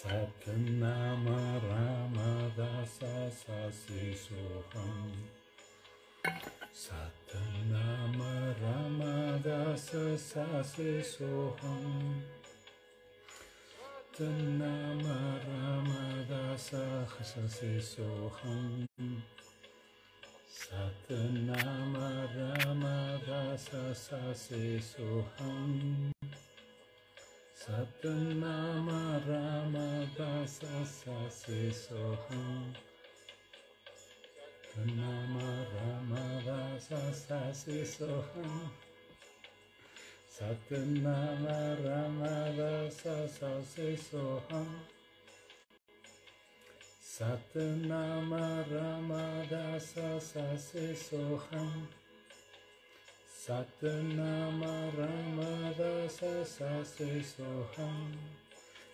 सत्थं रामदास राे सोहम् सत्थं नाम रा सा सोहम् नाम रामा दा शे सोहम् सत् नाम Satanama Rama Dasa Sase Soham Satanama Rama Dasa Sase Soham Satanama Rama Dasa Sase Soham Satanama Rama Dasa Sase Soham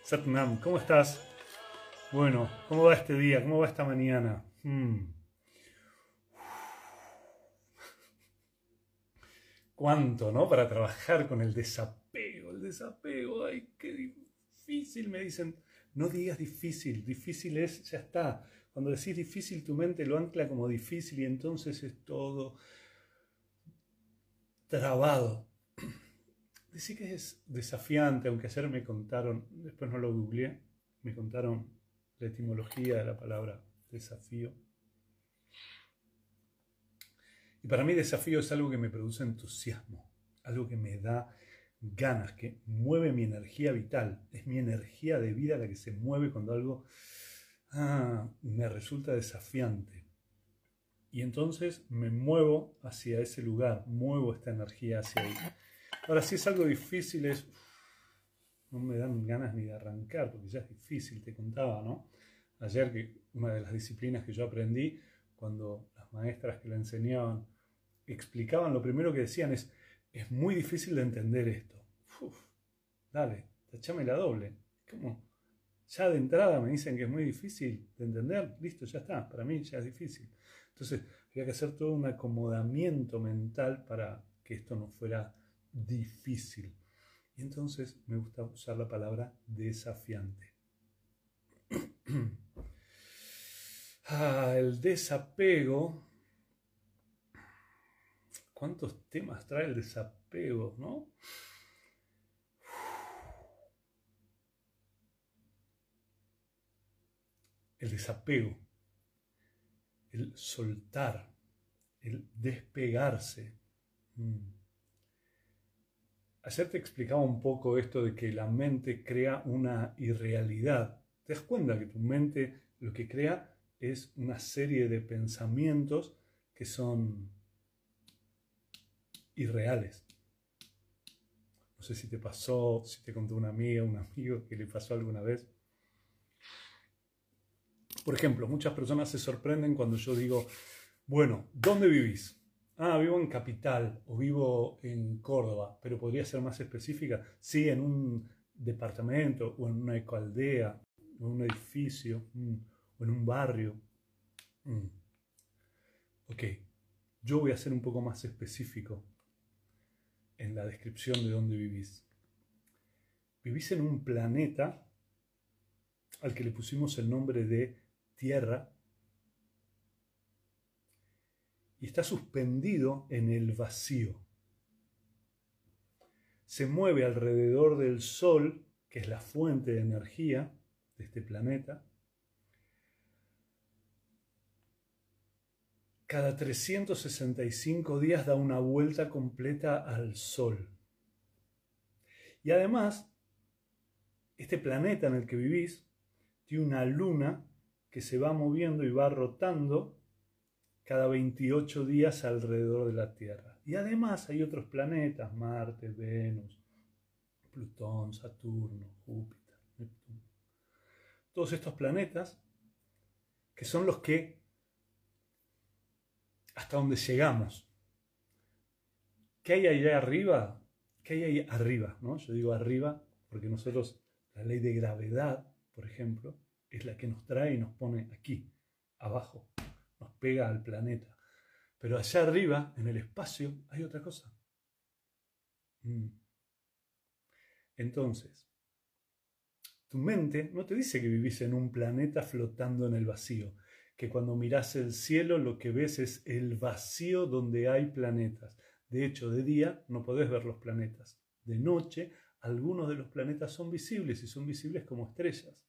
Satnam, ¿cómo estás? Bueno, ¿cómo va este día? ¿Cómo va esta mañana? Hmm. ¿Cuánto, no? Para trabajar con el desapego, el desapego, ay, qué difícil, me dicen. No digas difícil, difícil es, ya está. Cuando decís difícil, tu mente lo ancla como difícil y entonces es todo trabado. Decí que es desafiante, aunque ayer me contaron, después no lo googleé, me contaron la etimología de la palabra desafío. Y para mí desafío es algo que me produce entusiasmo, algo que me da ganas, que mueve mi energía vital. Es mi energía de vida la que se mueve cuando algo ah, me resulta desafiante. Y entonces me muevo hacia ese lugar, muevo esta energía hacia ahí. Ahora, si es algo difícil, es, no me dan ganas ni de arrancar, porque ya es difícil, te contaba, ¿no? Ayer que una de las disciplinas que yo aprendí, cuando las maestras que la enseñaban explicaban, lo primero que decían es, es muy difícil de entender esto. Uf, dale, tachame la doble. ¿Cómo? Ya de entrada me dicen que es muy difícil de entender, listo, ya está, para mí ya es difícil. Entonces, había que hacer todo un acomodamiento mental para que esto no fuera difícil. Y entonces me gusta usar la palabra desafiante. ah, el desapego. ¿Cuántos temas trae el desapego, no? El desapego el soltar, el despegarse. Mm. Ayer te explicaba un poco esto de que la mente crea una irrealidad. Te das cuenta que tu mente lo que crea es una serie de pensamientos que son irreales. No sé si te pasó, si te contó una amiga, un amigo que le pasó alguna vez. Por ejemplo, muchas personas se sorprenden cuando yo digo, bueno, ¿dónde vivís? Ah, vivo en Capital o vivo en Córdoba, pero podría ser más específica. Sí, en un departamento o en una ecoaldea o en un edificio mm, o en un barrio. Mm. Ok, yo voy a ser un poco más específico en la descripción de dónde vivís. Vivís en un planeta al que le pusimos el nombre de tierra y está suspendido en el vacío. Se mueve alrededor del Sol, que es la fuente de energía de este planeta, cada 365 días da una vuelta completa al Sol. Y además, este planeta en el que vivís tiene una luna que se va moviendo y va rotando cada 28 días alrededor de la Tierra. Y además hay otros planetas, Marte, Venus, Plutón, Saturno, Júpiter, Neptuno. Todos estos planetas que son los que hasta donde llegamos. ¿Qué hay allá arriba? ¿Qué hay ahí arriba? ¿no? Yo digo arriba porque nosotros, la ley de gravedad, por ejemplo, es la que nos trae y nos pone aquí, abajo, nos pega al planeta. Pero allá arriba, en el espacio, hay otra cosa. Mm. Entonces, Tu mente no te dice que vivís en un planeta flotando en el vacío, que cuando miras el cielo lo que ves es el vacío donde hay planetas. De hecho, de día no podés ver los planetas. De noche, algunos de los planetas son visibles y son visibles como estrellas.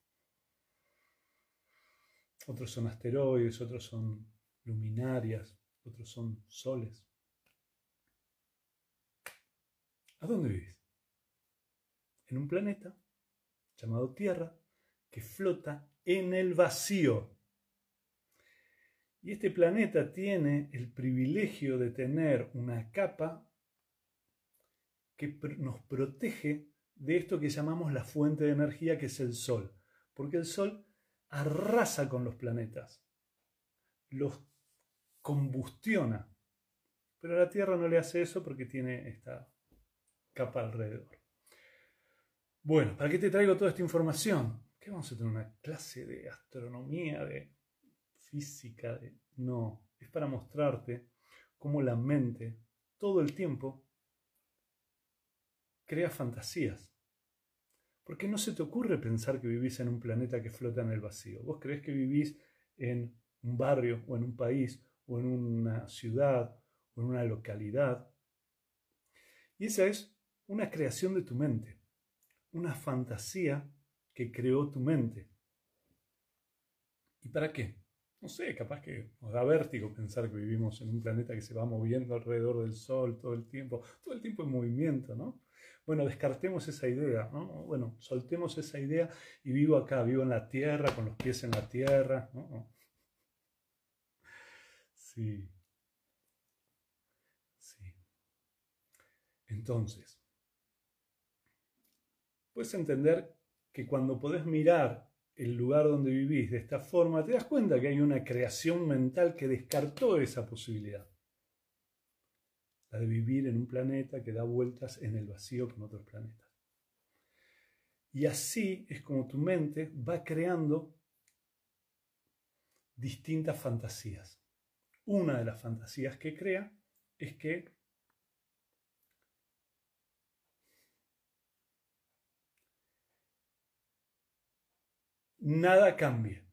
Otros son asteroides, otros son luminarias, otros son soles. ¿A dónde vivís? En un planeta llamado Tierra que flota en el vacío. Y este planeta tiene el privilegio de tener una capa que nos protege de esto que llamamos la fuente de energía, que es el Sol. Porque el Sol arrasa con los planetas, los combustiona. Pero la Tierra no le hace eso porque tiene esta capa alrededor. Bueno, ¿para qué te traigo toda esta información? ¿Qué vamos a tener una clase de astronomía, de física? De... No, es para mostrarte cómo la mente todo el tiempo crea fantasías. Porque no se te ocurre pensar que vivís en un planeta que flota en el vacío. Vos crees que vivís en un barrio o en un país o en una ciudad o en una localidad. Y esa es una creación de tu mente una fantasía que creó tu mente. ¿Y para qué? No sé, capaz que nos da vértigo pensar que vivimos en un planeta que se va moviendo alrededor del Sol todo el tiempo, todo el tiempo en movimiento, ¿no? Bueno, descartemos esa idea, ¿no? Bueno, soltemos esa idea y vivo acá, vivo en la Tierra, con los pies en la Tierra. Sí. Sí. Entonces, puedes entender que cuando podés mirar el lugar donde vivís de esta forma, te das cuenta que hay una creación mental que descartó esa posibilidad. La de vivir en un planeta que da vueltas en el vacío con otros planetas. Y así es como tu mente va creando distintas fantasías. Una de las fantasías que crea es que nada cambia.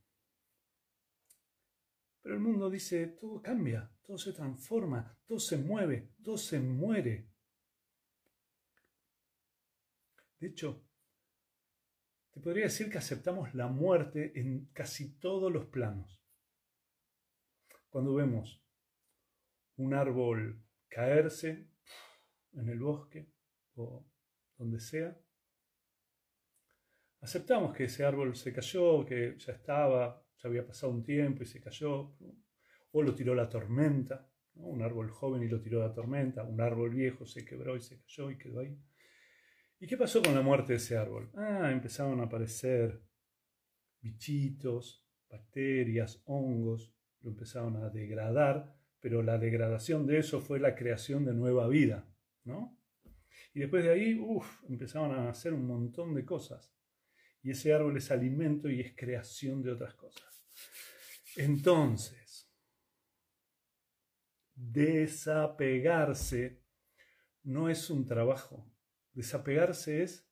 Pero el mundo dice, todo cambia, todo se transforma, todo se mueve, todo se muere. De hecho, te podría decir que aceptamos la muerte en casi todos los planos. Cuando vemos un árbol caerse en el bosque o donde sea, aceptamos que ese árbol se cayó, que ya estaba, había pasado un tiempo y se cayó, o lo tiró la tormenta, un árbol joven y lo tiró la tormenta, un árbol viejo se quebró y se cayó y quedó ahí. ¿Y qué pasó con la muerte de ese árbol? Ah, empezaron a aparecer bichitos, bacterias, hongos, lo empezaron a degradar, pero la degradación de eso fue la creación de nueva vida, ¿no? Y después de ahí, uff, empezaron a hacer un montón de cosas y ese árbol es alimento y es creación de otras cosas. Entonces, desapegarse no es un trabajo. Desapegarse es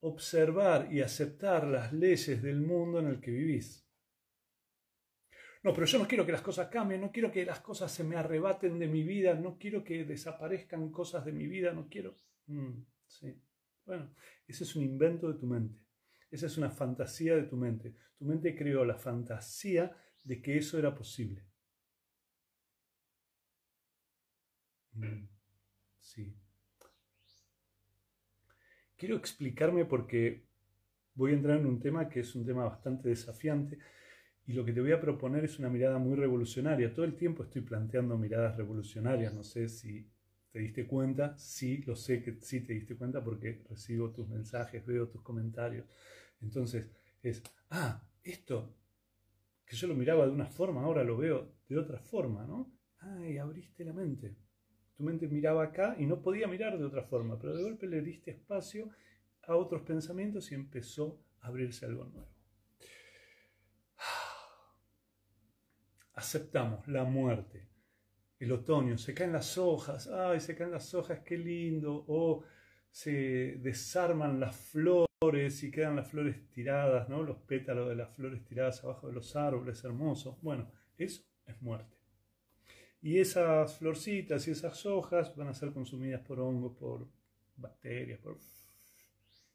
observar y aceptar las leyes del mundo en el que vivís. No, pero yo no quiero que las cosas cambien, no quiero que las cosas se me arrebaten de mi vida, no quiero que desaparezcan cosas de mi vida, no quiero... Mm, sí. Bueno, ese es un invento de tu mente. Esa es una fantasía de tu mente. Tu mente creó la fantasía de que eso era posible. Mm, sí. Quiero explicarme porque voy a entrar en un tema que es un tema bastante desafiante y lo que te voy a proponer es una mirada muy revolucionaria. Todo el tiempo estoy planteando miradas revolucionarias. No sé si ¿Te diste cuenta? Sí, lo sé que sí te diste cuenta porque recibo tus mensajes, veo tus comentarios. Entonces es, ah, esto que yo lo miraba de una forma, ahora lo veo de otra forma, ¿no? Ay, abriste la mente. Tu mente miraba acá y no podía mirar de otra forma, pero de golpe le diste espacio a otros pensamientos y empezó a abrirse algo nuevo. Aceptamos la muerte el otoño, se caen las hojas, ay, se caen las hojas, qué lindo, o se desarman las flores y quedan las flores tiradas, ¿no? los pétalos de las flores tiradas abajo de los árboles hermosos. Bueno, eso es muerte. Y esas florcitas y esas hojas van a ser consumidas por hongos, por bacterias,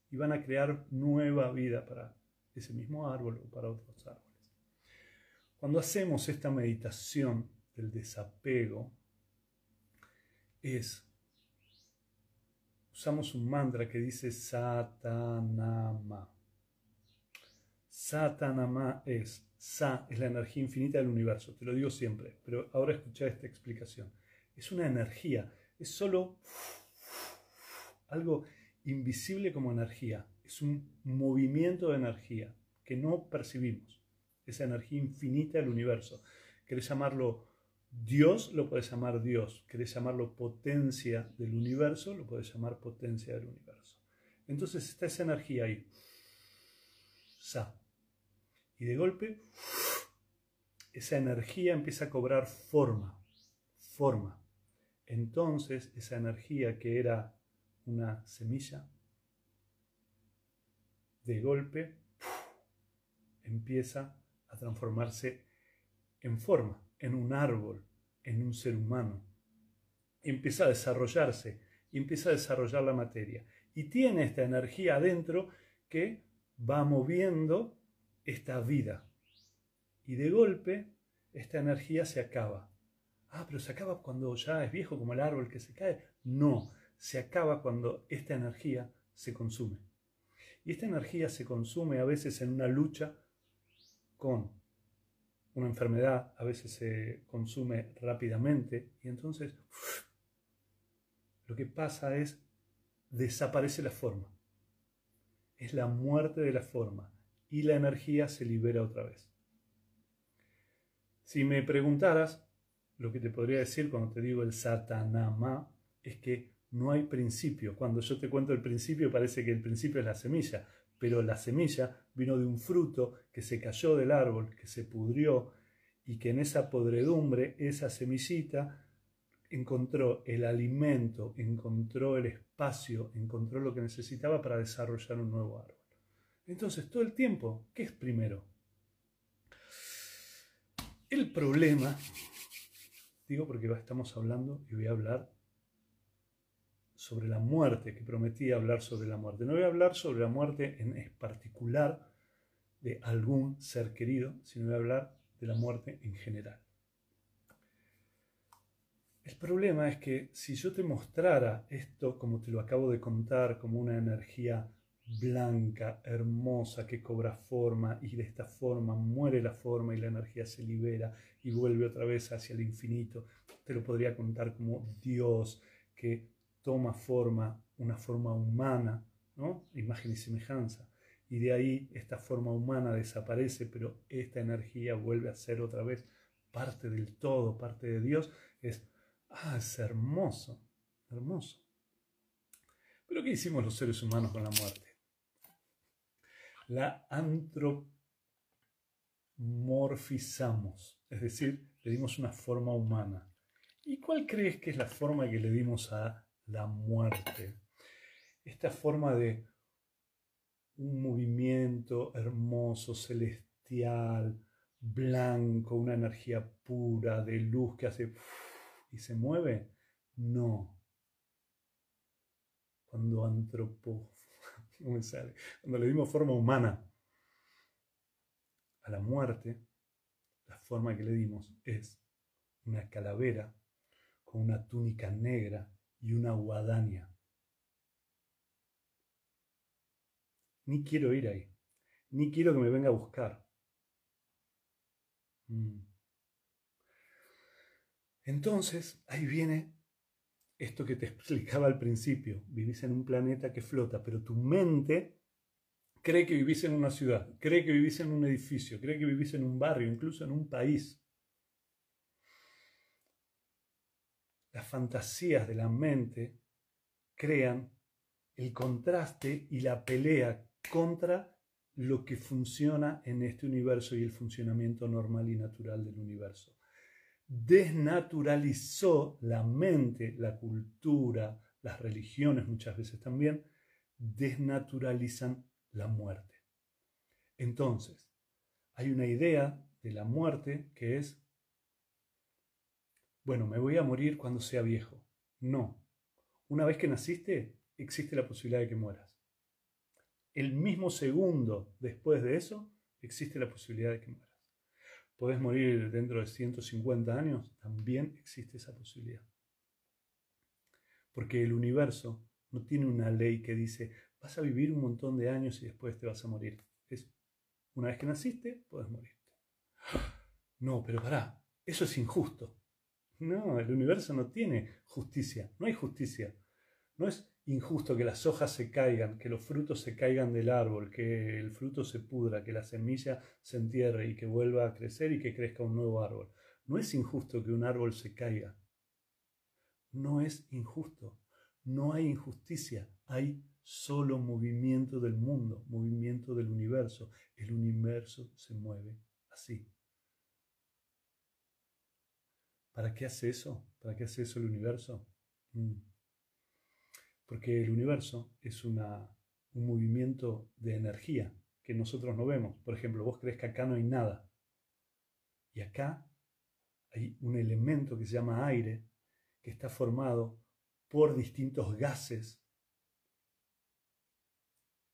y van a crear nueva vida para ese mismo árbol o para otros árboles. Cuando hacemos esta meditación del desapego, es, usamos un mantra que dice Satanama. Satanama es, Sa es la energía infinita del universo, te lo digo siempre, pero ahora escucha esta explicación. Es una energía, es solo algo invisible como energía, es un movimiento de energía que no percibimos, esa energía infinita del universo. ¿Querés llamarlo Dios? Lo puedes llamar Dios. ¿Querés llamarlo potencia del universo? Lo puedes llamar potencia del universo. Entonces está esa energía ahí. Sa. Y de golpe, esa energía empieza a cobrar forma. Forma. Entonces, esa energía que era una semilla, de golpe empieza a transformarse en forma, en un árbol, en un ser humano. Empieza a desarrollarse, empieza a desarrollar la materia. Y tiene esta energía adentro que va moviendo esta vida. Y de golpe esta energía se acaba. Ah, pero se acaba cuando ya es viejo como el árbol que se cae. No, se acaba cuando esta energía se consume. Y esta energía se consume a veces en una lucha con una enfermedad, a veces se consume rápidamente y entonces lo que pasa es desaparece la forma. Es la muerte de la forma y la energía se libera otra vez. Si me preguntaras, lo que te podría decir cuando te digo el satanama es que no hay principio. Cuando yo te cuento el principio parece que el principio es la semilla, pero la semilla vino de un fruto que se cayó del árbol, que se pudrió y que en esa podredumbre, esa semillita encontró el alimento, encontró el espacio, encontró lo que necesitaba para desarrollar un nuevo árbol. Entonces, todo el tiempo, ¿qué es primero? El problema, digo porque estamos hablando y voy a hablar sobre la muerte, que prometí hablar sobre la muerte. No voy a hablar sobre la muerte en particular de algún ser querido, sino voy a hablar de la muerte en general. El problema es que si yo te mostrara esto, como te lo acabo de contar, como una energía blanca, hermosa, que cobra forma y de esta forma muere la forma y la energía se libera y vuelve otra vez hacia el infinito, te lo podría contar como Dios que toma forma, una forma humana, ¿no? imagen y semejanza. Y de ahí esta forma humana desaparece, pero esta energía vuelve a ser otra vez parte del todo, parte de Dios. Es, ah, es hermoso, hermoso. Pero ¿qué hicimos los seres humanos con la muerte? La antropomorfizamos, es decir, le dimos una forma humana. ¿Y cuál crees que es la forma que le dimos a la muerte. Esta forma de un movimiento hermoso, celestial, blanco, una energía pura, de luz que hace y se mueve, no. Cuando antropo, cuando le dimos forma humana a la muerte, la forma que le dimos es una calavera con una túnica negra y una guadaña. Ni quiero ir ahí, ni quiero que me venga a buscar. Mm. Entonces, ahí viene esto que te explicaba al principio. Vivís en un planeta que flota, pero tu mente cree que vivís en una ciudad, cree que vivís en un edificio, cree que vivís en un barrio, incluso en un país. Las fantasías de la mente crean el contraste y la pelea contra lo que funciona en este universo y el funcionamiento normal y natural del universo. Desnaturalizó la mente, la cultura, las religiones muchas veces también, desnaturalizan la muerte. Entonces, hay una idea de la muerte que es, bueno, me voy a morir cuando sea viejo. No. Una vez que naciste, existe la posibilidad de que mueras. El mismo segundo después de eso, existe la posibilidad de que mueras. Podés morir dentro de 150 años, también existe esa posibilidad. Porque el universo no tiene una ley que dice, vas a vivir un montón de años y después te vas a morir. Es, una vez que naciste, puedes morirte. No, pero pará, eso es injusto. No, el universo no tiene justicia, no hay justicia. No es injusto que las hojas se caigan, que los frutos se caigan del árbol, que el fruto se pudra, que la semilla se entierre y que vuelva a crecer y que crezca un nuevo árbol. No es injusto que un árbol se caiga. No es injusto. No hay injusticia. Hay solo movimiento del mundo, movimiento del universo. El universo se mueve así. ¿Para qué hace eso? ¿Para qué hace eso el universo? Mm. Porque el universo es una, un movimiento de energía que nosotros no vemos. Por ejemplo, vos crees que acá no hay nada. Y acá hay un elemento que se llama aire, que está formado por distintos gases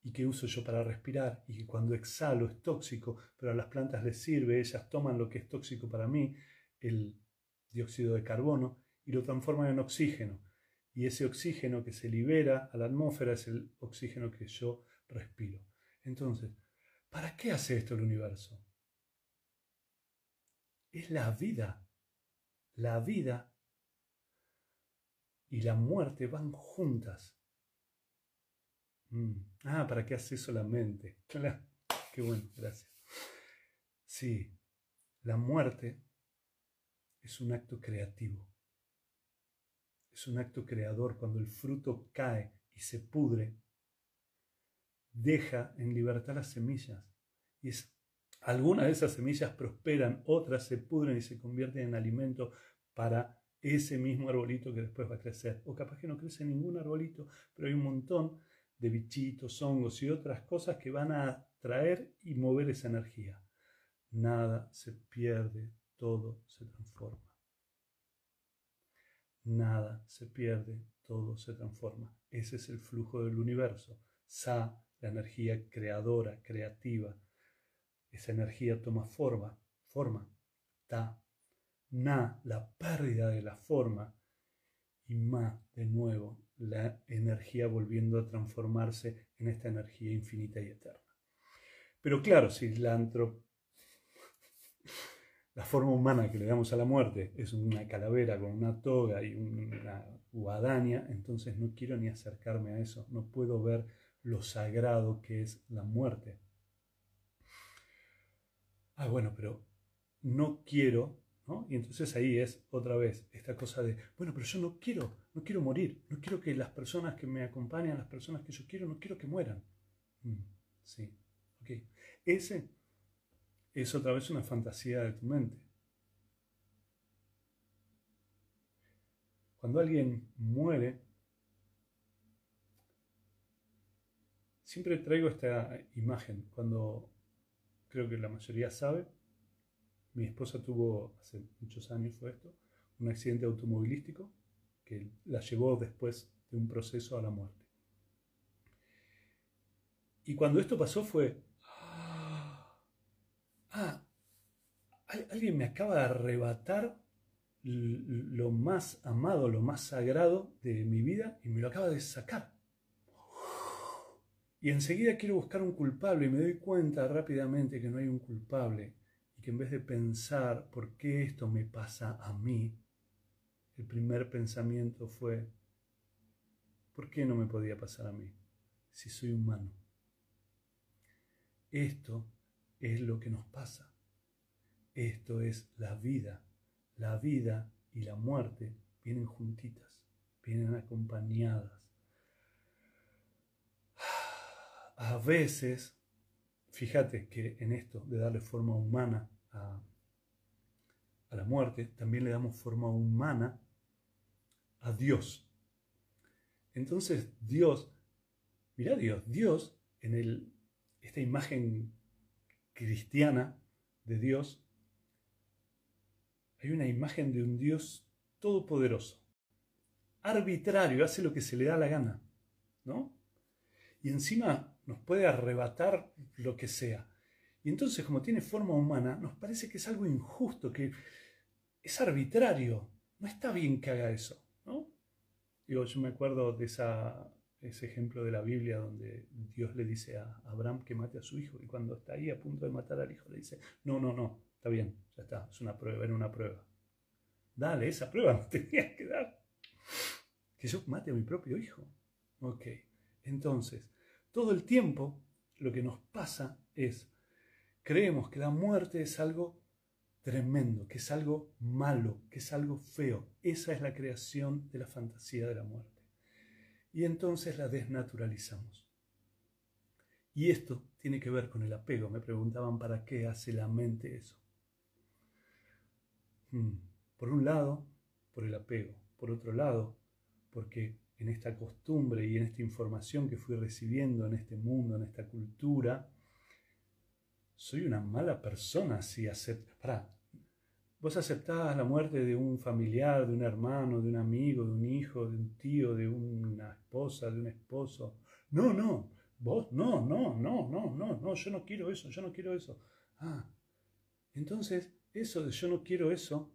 y que uso yo para respirar y que cuando exhalo es tóxico, pero a las plantas les sirve, ellas toman lo que es tóxico para mí, el dióxido de carbono, y lo transforman en oxígeno y ese oxígeno que se libera a la atmósfera es el oxígeno que yo respiro. Entonces, ¿para qué hace esto el universo? Es la vida. La vida y la muerte van juntas. Mm. Ah, ¿para qué hace eso la mente? Claro. Qué bueno, gracias. Sí, la muerte es un acto creativo es un acto creador. Cuando el fruto cae y se pudre, deja en libertad las semillas. Y algunas de esas semillas prosperan, otras se pudren y se convierten en alimento para ese mismo arbolito que después va a crecer. O capaz que no crece ningún arbolito, pero hay un montón de bichitos, hongos y otras cosas que van a traer y mover esa energía. Nada se pierde, todo se transforma. Nada se pierde, todo se transforma. Ese es el flujo del universo. Sa, la energía creadora, creativa. Esa energía toma forma, forma. Ta, na, la pérdida de la forma. Y ma, de nuevo, la energía volviendo a transformarse en esta energía infinita y eterna. Pero claro, si la antropología la forma humana que le damos a la muerte es una calavera con una toga y una guadaña, entonces no quiero ni acercarme a eso, no puedo ver lo sagrado que es la muerte. Ah, bueno, pero no quiero, ¿no? Y entonces ahí es otra vez esta cosa de, bueno, pero yo no quiero, no quiero morir, no quiero que las personas que me acompañan, las personas que yo quiero, no quiero que mueran. Mm, sí, ok. Ese es otra vez una fantasía de tu mente. Cuando alguien muere, siempre traigo esta imagen. Cuando creo que la mayoría sabe, mi esposa tuvo, hace muchos años fue esto, un accidente automovilístico que la llevó después de un proceso a la muerte. Y cuando esto pasó fue, ah, alguien me acaba de arrebatar lo más amado, lo más sagrado de mi vida y me lo acaba de sacar. Y enseguida quiero buscar un culpable y me doy cuenta rápidamente que no hay un culpable y que en vez de pensar por qué esto me pasa a mí, el primer pensamiento fue, ¿por qué no me podía pasar a mí si soy humano? Esto es lo que nos pasa. Esto es la vida. La vida y la muerte vienen juntitas, vienen acompañadas. A veces, fíjate que en esto de darle forma humana a, la muerte, también le damos forma humana a Dios. Entonces Dios, mira Dios, Dios en esta imagen cristiana de Dios, hay una imagen de un Dios todopoderoso, arbitrario, hace lo que se le da la gana, ¿no? Y encima nos puede arrebatar lo que sea. Y entonces, como tiene forma humana, nos parece que es algo injusto, que es arbitrario. No está bien que haga eso, ¿no? Digo, yo me acuerdo de ese ejemplo de la Biblia donde Dios le dice a Abraham que mate a su hijo y cuando está ahí a punto de matar al hijo le dice, no, no, no, está bien, ya está, es una prueba, era una prueba. Dale, esa prueba no tenía que dar. Que yo mate a mi propio hijo. Ok, entonces, todo el tiempo lo que nos pasa es, creemos que la muerte es algo tremendo, que es algo malo, que es algo feo. Esa es la creación de la fantasía de la muerte. Y entonces la desnaturalizamos. Y esto tiene que ver con el apego. Me preguntaban para qué hace la mente eso. Hmm. Por un lado, por el apego. Por otro lado, porque en esta costumbre y en esta información que fui recibiendo en este mundo, en esta cultura, soy una mala persona si acepto. Pará, vos aceptás la muerte de un familiar, de un hermano, de un amigo, de un hijo, de un tío, de una esposa, de un esposo. No, no, vos, no, no, no, no, no, no, yo no quiero eso, yo no quiero eso. Ah, entonces, eso de yo no quiero eso,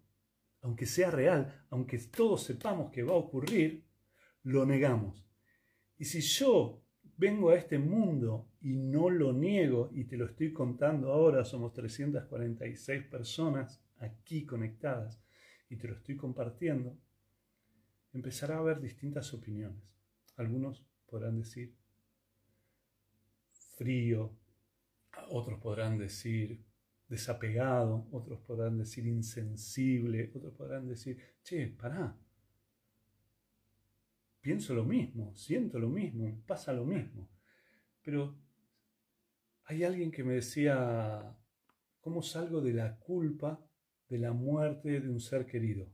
aunque sea real, aunque todos sepamos que va a ocurrir, lo negamos. Y si yo vengo a este mundo y no lo niego, y te lo estoy contando ahora, somos 346 personas aquí conectadas, y te lo estoy compartiendo, empezará a haber distintas opiniones. Algunos podrán decir frío, otros podrán decir desapegado, otros podrán decir insensible, otros podrán decir, che, pará, pienso lo mismo, siento lo mismo, pasa lo mismo. Pero hay alguien que me decía, ¿cómo salgo de la culpa de la muerte de un ser querido?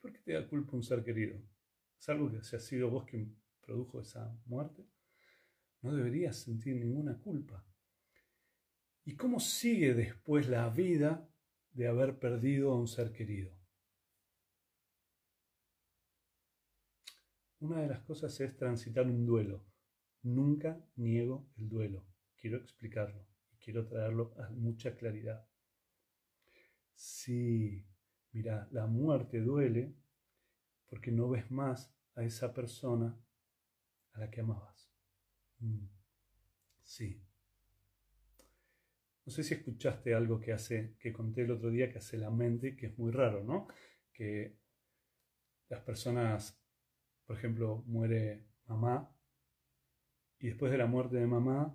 ¿Por qué te da culpa un ser querido? ¿Es algo que se ha sido vos quien produjo esa muerte? No deberías sentir ninguna culpa. ¿Y cómo sigue después la vida de haber perdido a un ser querido? Una de las cosas es transitar un duelo. Nunca niego el duelo. Quiero explicarlo y quiero traerlo a mucha claridad. Sí, mira, la muerte duele porque no ves más a esa persona a la que amabas. Mm, sí. No sé si escuchaste algo que hace, que conté el otro día, que hace la mente, que es muy raro, ¿no? Que las personas por ejemplo, muere mamá y después de la muerte de mamá,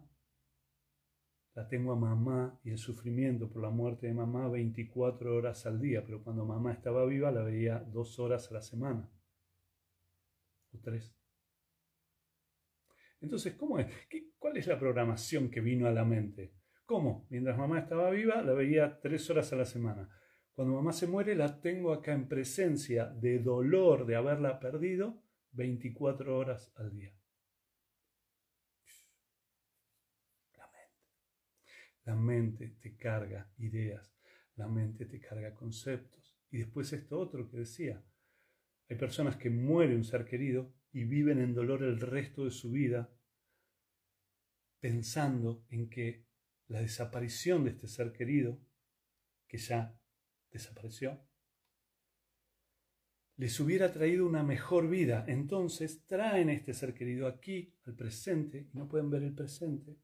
la tengo a mamá y el sufrimiento por la muerte de mamá 24 horas al día, pero cuando mamá estaba viva la veía dos horas a la semana o tres. Entonces, ¿cómo es? ¿Cuál es la programación que vino a la mente? ¿Cómo? Mientras mamá estaba viva, la veía tres horas a la semana. Cuando mamá se muere, la tengo acá en presencia de dolor de haberla perdido 24 horas al día. La mente. La mente te carga ideas, la mente te carga conceptos. Y después esto otro que decía, hay personas que mueren un ser querido y viven en dolor el resto de su vida pensando en que la desaparición de este ser querido, que ya desapareció, les hubiera traído una mejor vida. Entonces traen este ser querido aquí, al presente, y no pueden ver el presente,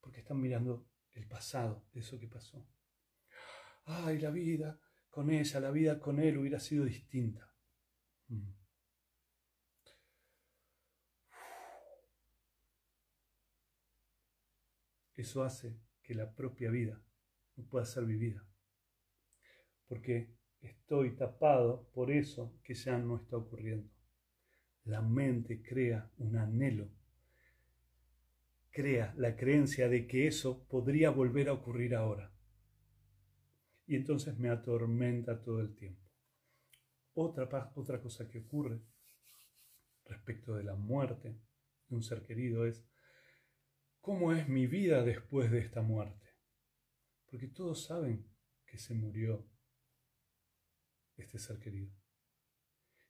porque están mirando el pasado, eso que pasó. Ay, la vida con ella, la vida con él hubiera sido distinta. Mm. Eso hace que la propia vida no pueda ser vivida. Porque Estoy tapado por eso que ya no está ocurriendo. La mente crea un anhelo, crea la creencia de que eso podría volver a ocurrir ahora. Y entonces me atormenta todo el tiempo. Otra, otra cosa que ocurre respecto de la muerte de un ser querido es, ¿cómo es mi vida después de esta muerte? Porque todos saben que se murió este ser querido.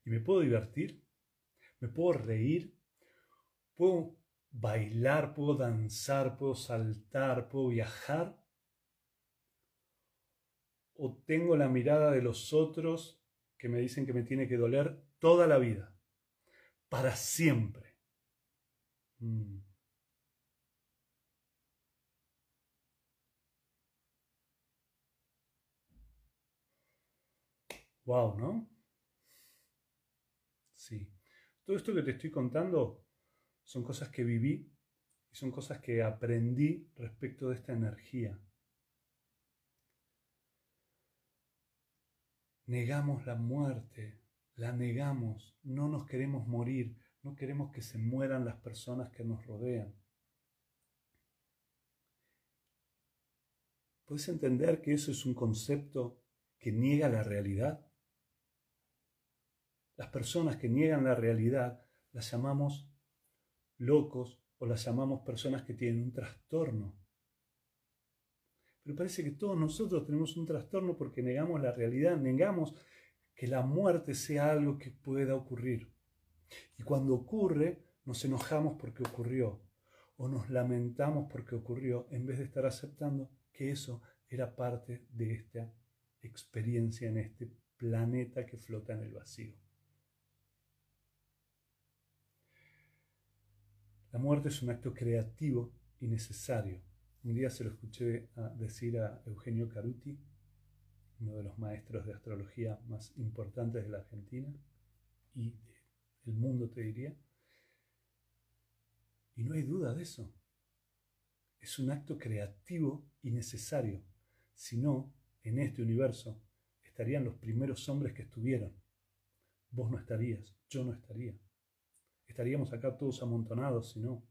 Y me puedo divertir, me puedo reír, puedo bailar, puedo danzar, puedo saltar, puedo viajar. O tengo la mirada de los otros que me dicen que me tiene que doler toda la vida, para siempre. Wow. ¿no? Sí. Todo esto que te estoy contando son cosas que viví y son cosas que aprendí respecto de esta energía. negamos la muerte, la negamos, no nos queremos morir, no queremos que se mueran las personas que nos rodean. ¿Puedes entender que eso es un concepto que niega la realidad? Las personas que niegan la realidad las llamamos locos o las llamamos personas que tienen un trastorno. Pero parece que todos nosotros tenemos un trastorno porque negamos la realidad, negamos que la muerte sea algo que pueda ocurrir. Y cuando ocurre, nos enojamos porque ocurrió o nos lamentamos porque ocurrió en vez de estar aceptando que eso era parte de esta experiencia en este planeta que flota en el vacío. La muerte es un acto creativo y necesario un día se lo escuché decir a Eugenio Caruti, uno de los maestros de astrología más importantes de la Argentina y del mundo, te diría. Y no hay duda de eso. Es un acto creativo y necesario. Si no, en este universo estarían los primeros hombres que estuvieron. Vos no estarías, yo no estaría. Estaríamos acá todos amontonados, si no.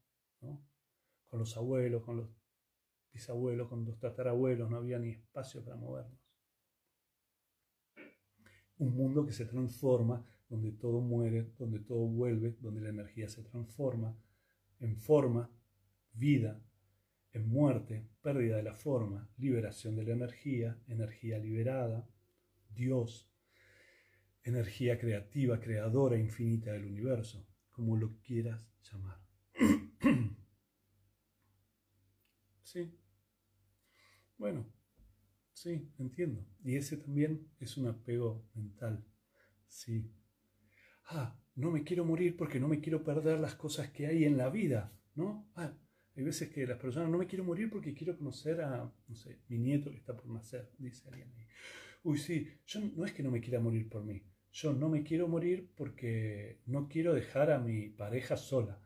Con los abuelos, con los bisabuelos, con los tatarabuelos, no había ni espacio para movernos. Un mundo que se transforma, donde todo muere, donde todo vuelve, donde la energía se transforma en forma, vida, en muerte, pérdida de la forma, liberación de la energía, energía liberada, Dios, energía creativa, creadora, infinita del universo, como lo quieras llamar. sí. Bueno, sí, entiendo. Y ese también es un apego mental. Sí. Ah, no me quiero morir porque no me quiero perder las cosas que hay en la vida, ¿no? Ah, hay veces que las personas, no me quiero morir porque quiero conocer a, no sé, mi nieto que está por nacer, dice alguien ahí. Uy, sí, yo no es que no me quiera morir por mí. Yo no me quiero morir porque no quiero dejar a mi pareja sola.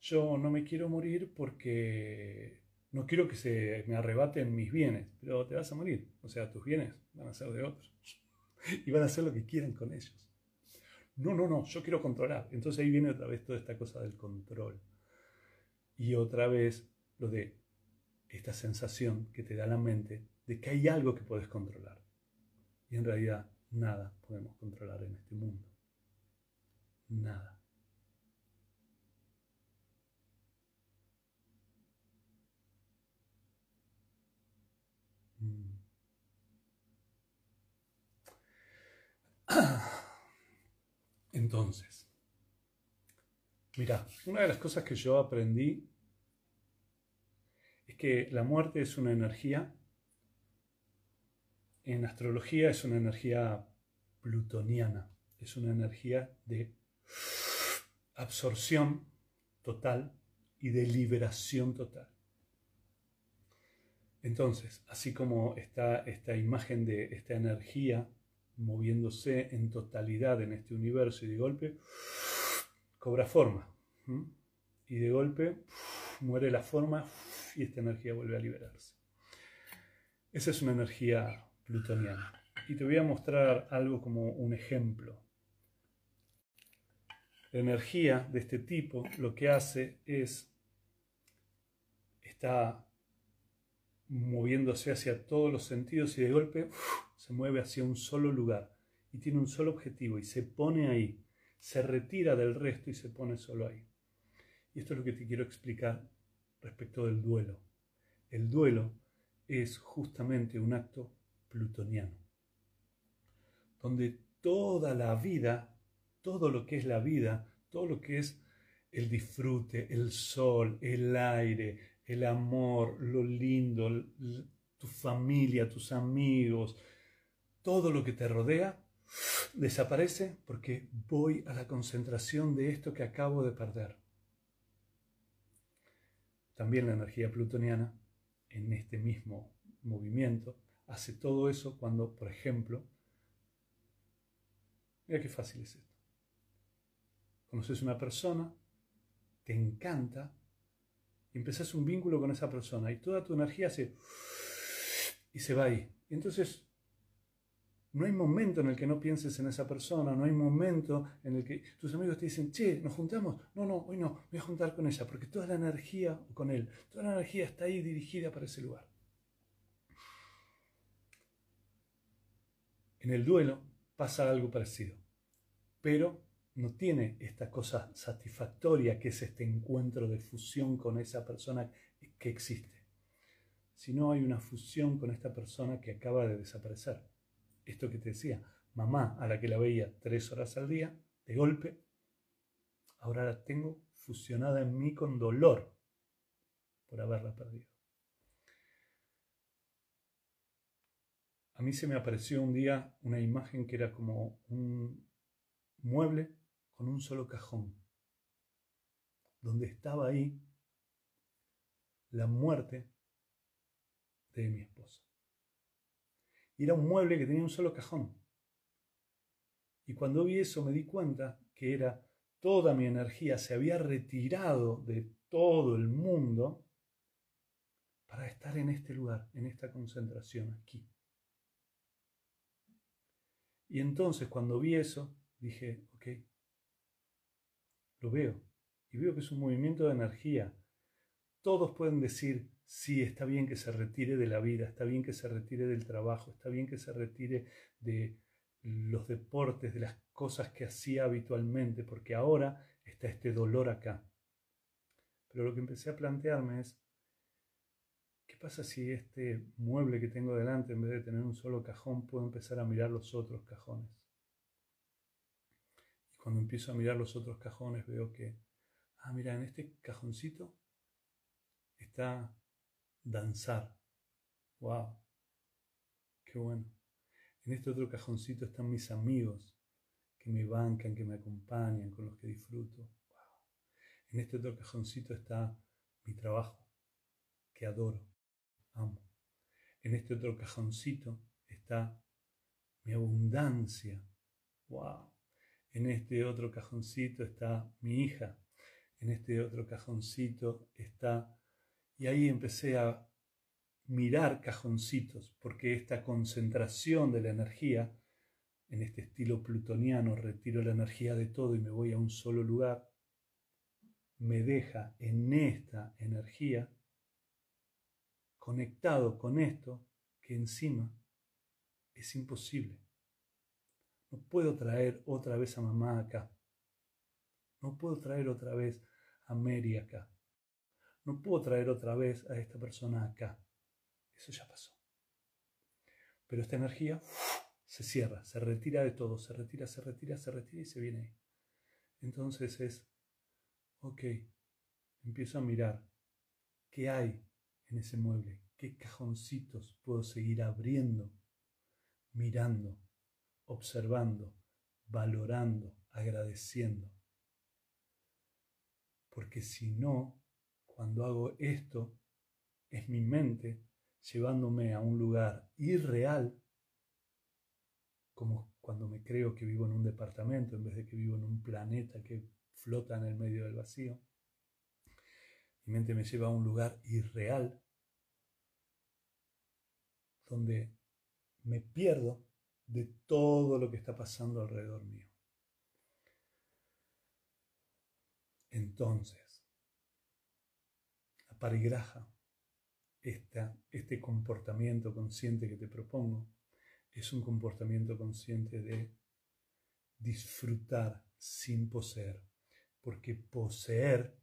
Yo no me quiero morir porque no quiero que se me arrebaten mis bienes, pero te vas a morir. O sea, tus bienes van a ser de otros. Y van a hacer lo que quieran con ellos. No, no, no, yo quiero controlar. Entonces ahí viene otra vez toda esta cosa del control. Y otra vez lo de esta sensación que te da la mente de que hay algo que puedes controlar. Y en realidad nada podemos controlar en este mundo. Nada. Entonces, mira, una de las cosas que yo aprendí es que la muerte es una energía, en astrología es una energía plutoniana, es una energía de absorción total y de liberación total. Entonces, así como está esta imagen de esta energía moviéndose en totalidad en este universo y de golpe cobra forma. Y de golpe muere la forma y esta energía vuelve a liberarse. Esa es una energía plutoniana. Y te voy a mostrar algo como un ejemplo. La energía de este tipo lo que hace es, está moviéndose hacia todos los sentidos y de golpe se mueve hacia un solo lugar y tiene un solo objetivo y se pone ahí, se retira del resto y se pone solo ahí. Y esto es lo que te quiero explicar respecto del duelo. El duelo es justamente un acto plutoniano, donde toda la vida, todo lo que es la vida, todo lo que es el disfrute, el sol, el aire, el amor, lo lindo, tu familia, tus amigos, todo lo que te rodea, desaparece porque voy a la concentración de esto que acabo de perder. También la energía plutoniana, en este mismo movimiento, hace todo eso cuando, por ejemplo, mira qué fácil es esto. Conoces una persona, te encanta, y empezás un vínculo con esa persona y toda tu energía se y se va ahí. Y entonces no hay momento en el que no pienses en esa persona, no hay momento en el que tus amigos te dicen, che, nos juntamos. No, no, hoy no, voy a juntar con ella, porque toda la energía, con él, toda la energía está ahí dirigida para ese lugar. En el duelo pasa algo parecido, pero no tiene esta cosa satisfactoria que es este encuentro de fusión con esa persona que existe, sino hay una fusión con esta persona que acaba de desaparecer. Esto que te decía, mamá a la que la veía tres horas al día, de golpe, ahora la tengo fusionada en mí con dolor por haberla perdido. A mí se me apareció un día una imagen que era como un mueble con un solo cajón, donde estaba ahí la muerte de mi esposa. Era un mueble que tenía un solo cajón. Y cuando vi eso me di cuenta que era toda mi energía se había retirado de todo el mundo para estar en este lugar, en esta concentración aquí. Y entonces cuando vi eso, dije, ok, lo veo. Y veo que es un movimiento de energía. Todos pueden decir, sí, está bien que se retire de la vida, está bien que se retire del trabajo, está bien que se retire de los deportes, de las cosas que hacía habitualmente, porque ahora está este dolor acá. Pero lo que empecé a plantearme es, ¿qué pasa si este mueble que tengo delante, en vez de tener un solo cajón, puedo empezar a mirar los otros cajones? cuando empiezo a mirar los otros cajones veo que, ah, mira, en este cajoncito está danzar. ¡Wow! ¡Qué bueno! En este otro cajoncito están mis amigos que me bancan, que me acompañan, con los que disfruto. ¡Wow! En este otro cajoncito está mi trabajo, que adoro, En este otro cajoncito está mi abundancia. ¡Wow! En este otro cajoncito está mi hija. En este otro cajoncito está... Y ahí empecé a mirar cajoncitos, porque esta concentración de la energía, en este estilo plutoniano, retiro la energía de todo y me voy a un solo lugar, me deja en esta energía conectado con esto que encima es imposible. No puedo traer otra vez a mamá acá. No puedo traer otra vez a Mary acá. No puedo traer otra vez a esta persona acá. Eso ya pasó. Pero esta energía se cierra, se retira de todo, se retira, se retira, se retira y se viene ahí. Entonces es, ok, empiezo a mirar qué hay en ese mueble, qué cajoncitos puedo seguir abriendo, mirando, observando, valorando, agradeciendo. Porque si no, cuando hago esto, es mi mente llevándome a un lugar irreal, como cuando me creo que vivo en un departamento en vez de que vivo en un planeta que flota en el medio del vacío. Mente me lleva a un lugar irreal donde me pierdo de todo lo que está pasando alrededor mío. Entonces, la parigraja, este comportamiento consciente que te propongo, es un comportamiento consciente de disfrutar sin poseer, porque poseer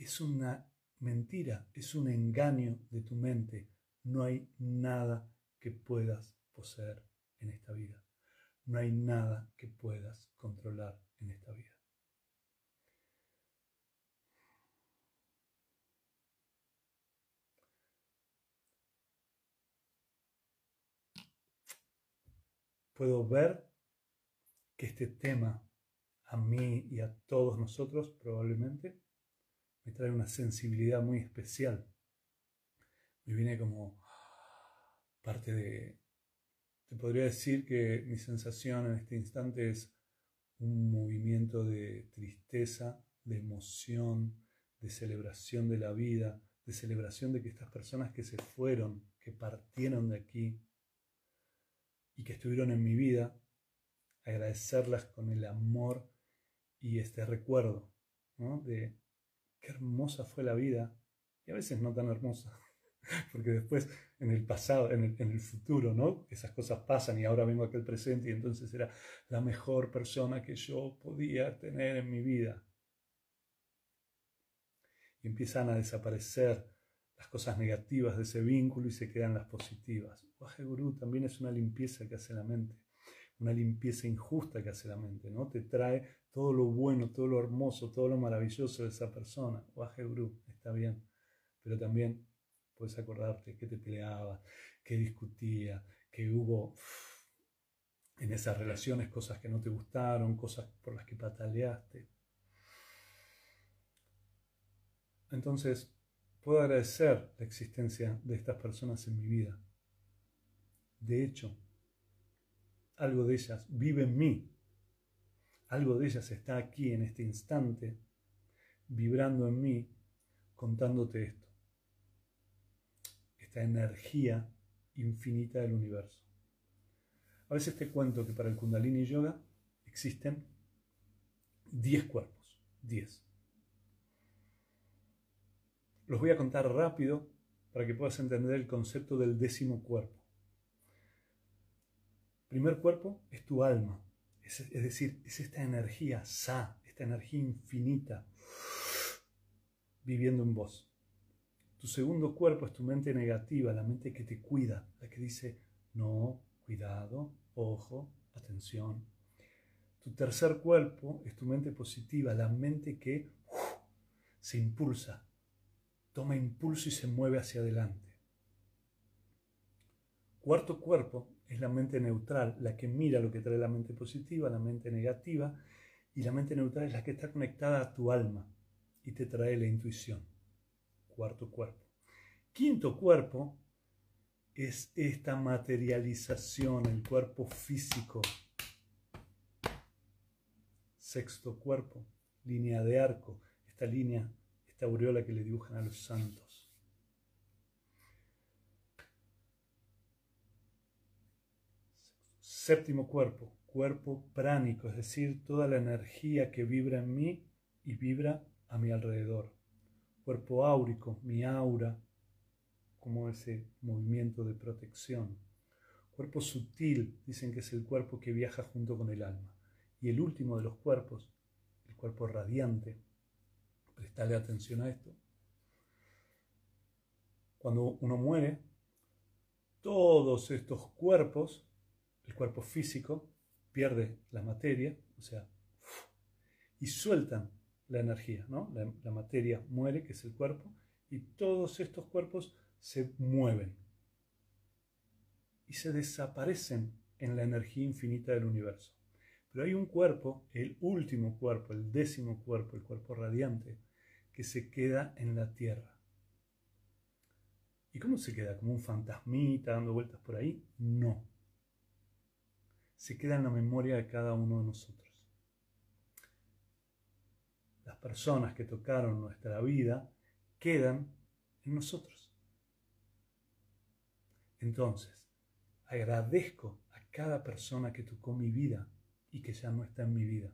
es una mentira, es un engaño de tu mente. No hay nada que puedas poseer en esta vida. No hay nada que puedas controlar en esta vida. Puedo ver que este tema a mí y a todos nosotros probablemente trae una sensibilidad muy especial. Me viene como parte de... Te podría decir que mi sensación en este instante es un movimiento de tristeza, de emoción, de celebración de la vida, de celebración de que estas personas que se fueron, que partieron de aquí y que estuvieron en mi vida, agradecerlas con el amor y este recuerdo ¿no? de qué hermosa fue la vida y a veces no tan hermosa, porque después en el pasado, en el, futuro, ¿no? Esas cosas pasan y ahora vengo aquí al presente y entonces era la mejor persona que yo podía tener en mi vida. Y empiezan a desaparecer las cosas negativas de ese vínculo y se quedan las positivas. Waje Guru también es una limpieza que hace la mente, una limpieza injusta que hace la mente, ¿no? Te trae todo lo bueno, todo lo hermoso, todo lo maravilloso de esa persona. Waje Guru, está bien, pero también puedes acordarte que te peleaba, que discutía, que hubo en esas relaciones cosas que no te gustaron, cosas por las que pataleaste. Entonces, puedo agradecer la existencia de estas personas en mi vida. De hecho, algo de ellas vive en mí. Algo de ellas está aquí en este instante, vibrando en mí, contándote esto esta energía infinita del universo. A veces te cuento que para el Kundalini Yoga existen 10 cuerpos, 10. Los voy a contar rápido para que puedas entender el concepto del décimo cuerpo. Primer cuerpo es tu alma, es, decir, es esta energía sa, esta energía infinita viviendo en vos. Tu segundo cuerpo es tu mente negativa, la mente que te cuida, la que dice, no, cuidado, ojo, atención. Tu tercer cuerpo es tu mente positiva, la mente que se impulsa, toma impulso y se mueve hacia adelante. Cuarto cuerpo es la mente neutral, la que mira lo que trae la mente positiva, la mente negativa, y la mente neutral es la que está conectada a tu alma y te trae la intuición cuarto cuerpo. Quinto cuerpo es esta materialización, el cuerpo físico. Sexto cuerpo, línea de arco, esta línea, esta aureola que le dibujan a los santos. Séptimo cuerpo, cuerpo pránico, es decir, toda la energía que vibra en mí y vibra a mi alrededor cuerpo áurico, mi aura, como ese movimiento de protección. Cuerpo sutil, dicen que es el cuerpo que viaja junto con el alma. Y el último de los cuerpos, el cuerpo radiante, prestale atención a esto. Cuando uno muere, todos estos cuerpos, el cuerpo físico, pierde la materia, o sea, y sueltan la energía, ¿no? La, materia muere, que es el cuerpo, y todos estos cuerpos se mueven y se desaparecen en la energía infinita del universo. Pero hay un cuerpo, el último cuerpo, el décimo cuerpo, el cuerpo radiante, que se queda en la tierra. ¿Y cómo se queda? ¿Como un fantasmita dando vueltas por ahí? No. Se queda en la memoria de cada uno de nosotros las personas que tocaron nuestra vida quedan en nosotros. Entonces, agradezco a cada persona que tocó mi vida y que ya no está en mi vida,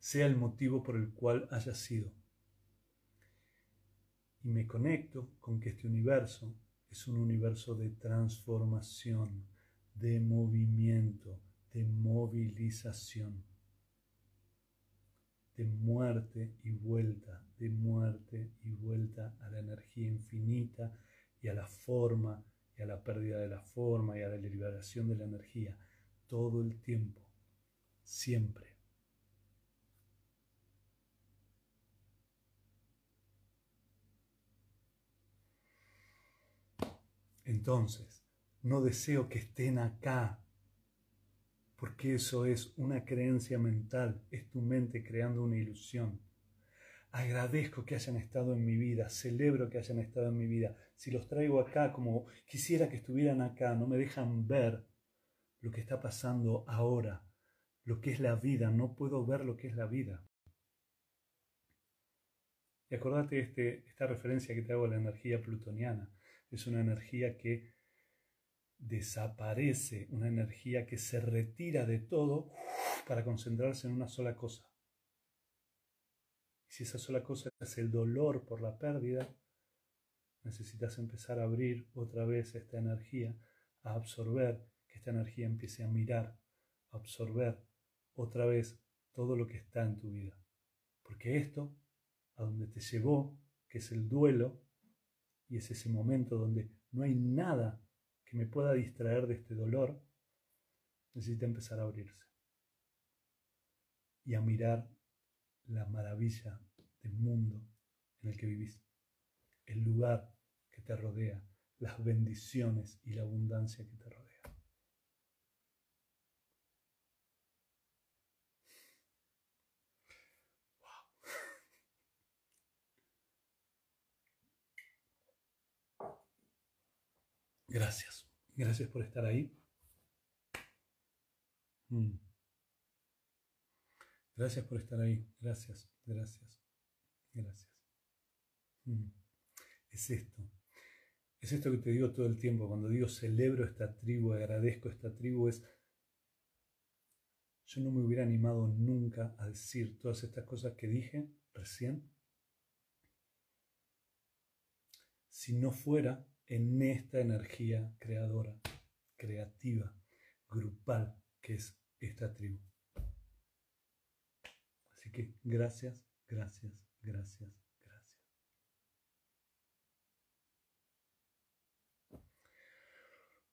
sea el motivo por el cual haya sido. Y me conecto con que este universo es un universo de transformación, de movimiento, de movilización, de muerte y vuelta, de muerte y vuelta a la energía infinita y a la forma y a la pérdida de la forma y a la liberación de la energía, todo el tiempo, siempre. Entonces, no deseo que estén acá, porque eso es una creencia mental, es tu mente creando una ilusión. Agradezco que hayan estado en mi vida, celebro que hayan estado en mi vida. Si los traigo acá como quisiera que estuvieran acá, no me dejan ver lo que está pasando ahora, lo que es la vida, no puedo ver lo que es la vida. Y acordate este, esta referencia que te hago a la energía plutoniana es una energía que desaparece, una energía que se retira de todo para concentrarse en una sola cosa. Y si esa sola cosa es el dolor por la pérdida, necesitas empezar a abrir otra vez esta energía, a absorber, que esta energía empiece a mirar, a absorber otra vez todo lo que está en tu vida. Porque esto, a donde te llevó, que es el duelo, y es ese momento donde no hay nada que me pueda distraer de este dolor, necesita empezar a abrirse y a mirar la maravilla del mundo en el que vivís, el lugar que te rodea, las bendiciones y la abundancia que te rodea. Gracias. Gracias por estar ahí. Mm. Gracias por estar ahí. Gracias, gracias, gracias. Mm. Es esto. Es esto que te digo todo el tiempo. Cuando digo celebro esta tribu, agradezco esta tribu, es... Yo no me hubiera animado nunca a decir todas estas cosas que dije recién si no fuera en esta energía creadora, creativa, grupal que es esta tribu. Así que gracias, gracias, gracias, gracias.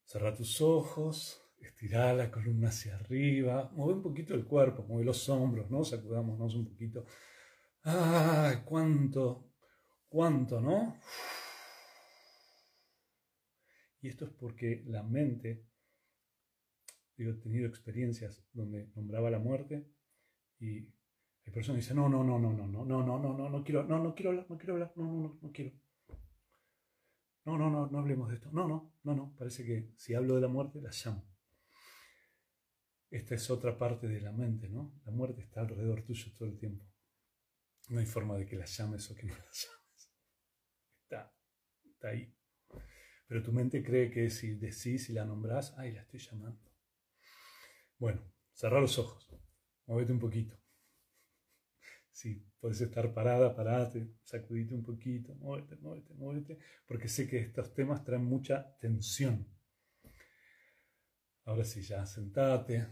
Cerra tus ojos, estira la columna hacia arriba, mueve un poquito el cuerpo, mueve los hombros, ¿no? Sacudámonos un poquito. ¡Ah! ¿Cuánto? ¿Cuánto, no? Y esto es porque la mente, digo, he tenido experiencias donde nombraba la muerte y hay personas que dicen, no, no, no, no, no, no, no, no, no, no, no quiero, no, no quiero hablar, no quiero hablar, no, no, no, no quiero. No, no, no, no hablemos de esto. No, no, no, no, parece que si hablo de la muerte, la llamo. Esta es otra parte de la mente, ¿no? La muerte está alrededor tuyo todo el tiempo. No hay forma de que la llames o que no la llames. Está, está ahí. Pero tu mente cree que si decís y la nombrás, ay, la estoy llamando. Bueno, cerrar los ojos, muévete un poquito. Si puedes estar parada, parate, sacudite un poquito, muévete, muévete, muévete, porque sé que estos temas traen mucha tensión. Ahora sí, ya sentate,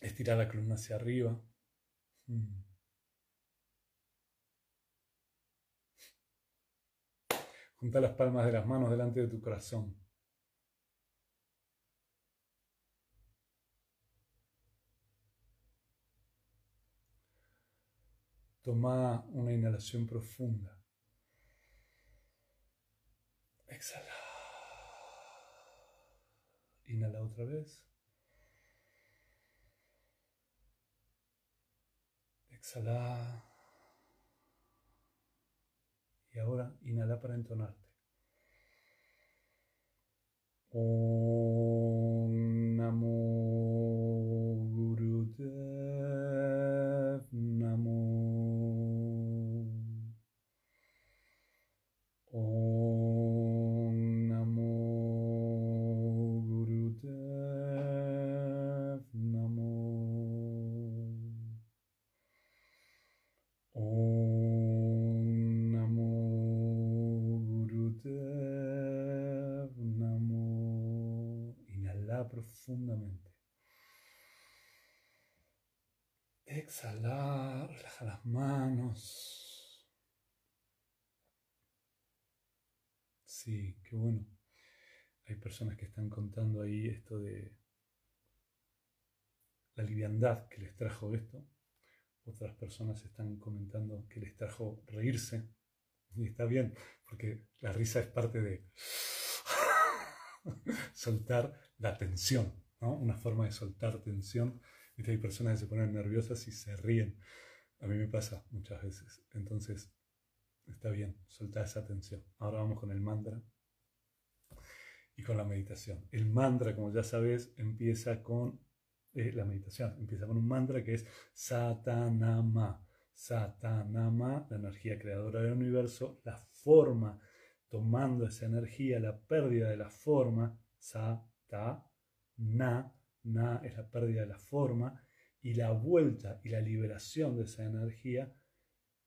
estira la columna hacia arriba. Mm. Junta las palmas de las manos delante de tu corazón. Toma una inhalación profunda. Exhala. Inhala otra vez. Exhala. Y ahora inhala para entonarte. Personas que están contando ahí esto de la liviandad que les trajo esto. Otras personas están comentando que les trajo reírse. Y está bien, porque la risa es parte de soltar la tensión, ¿no? Una forma de soltar tensión. Y hay personas que se ponen nerviosas y se ríen. A mí me pasa muchas veces. Entonces, está bien, soltar esa tensión. Ahora vamos con el mantra y con la meditación. El mantra, como ya sabes, empieza con eh, la meditación. Empieza con un mantra que es Satanama. Satanama, la energía creadora del universo, la forma, tomando esa energía, la pérdida de la forma, Sata, Na, Na es la pérdida de la forma, y la vuelta y la liberación de esa energía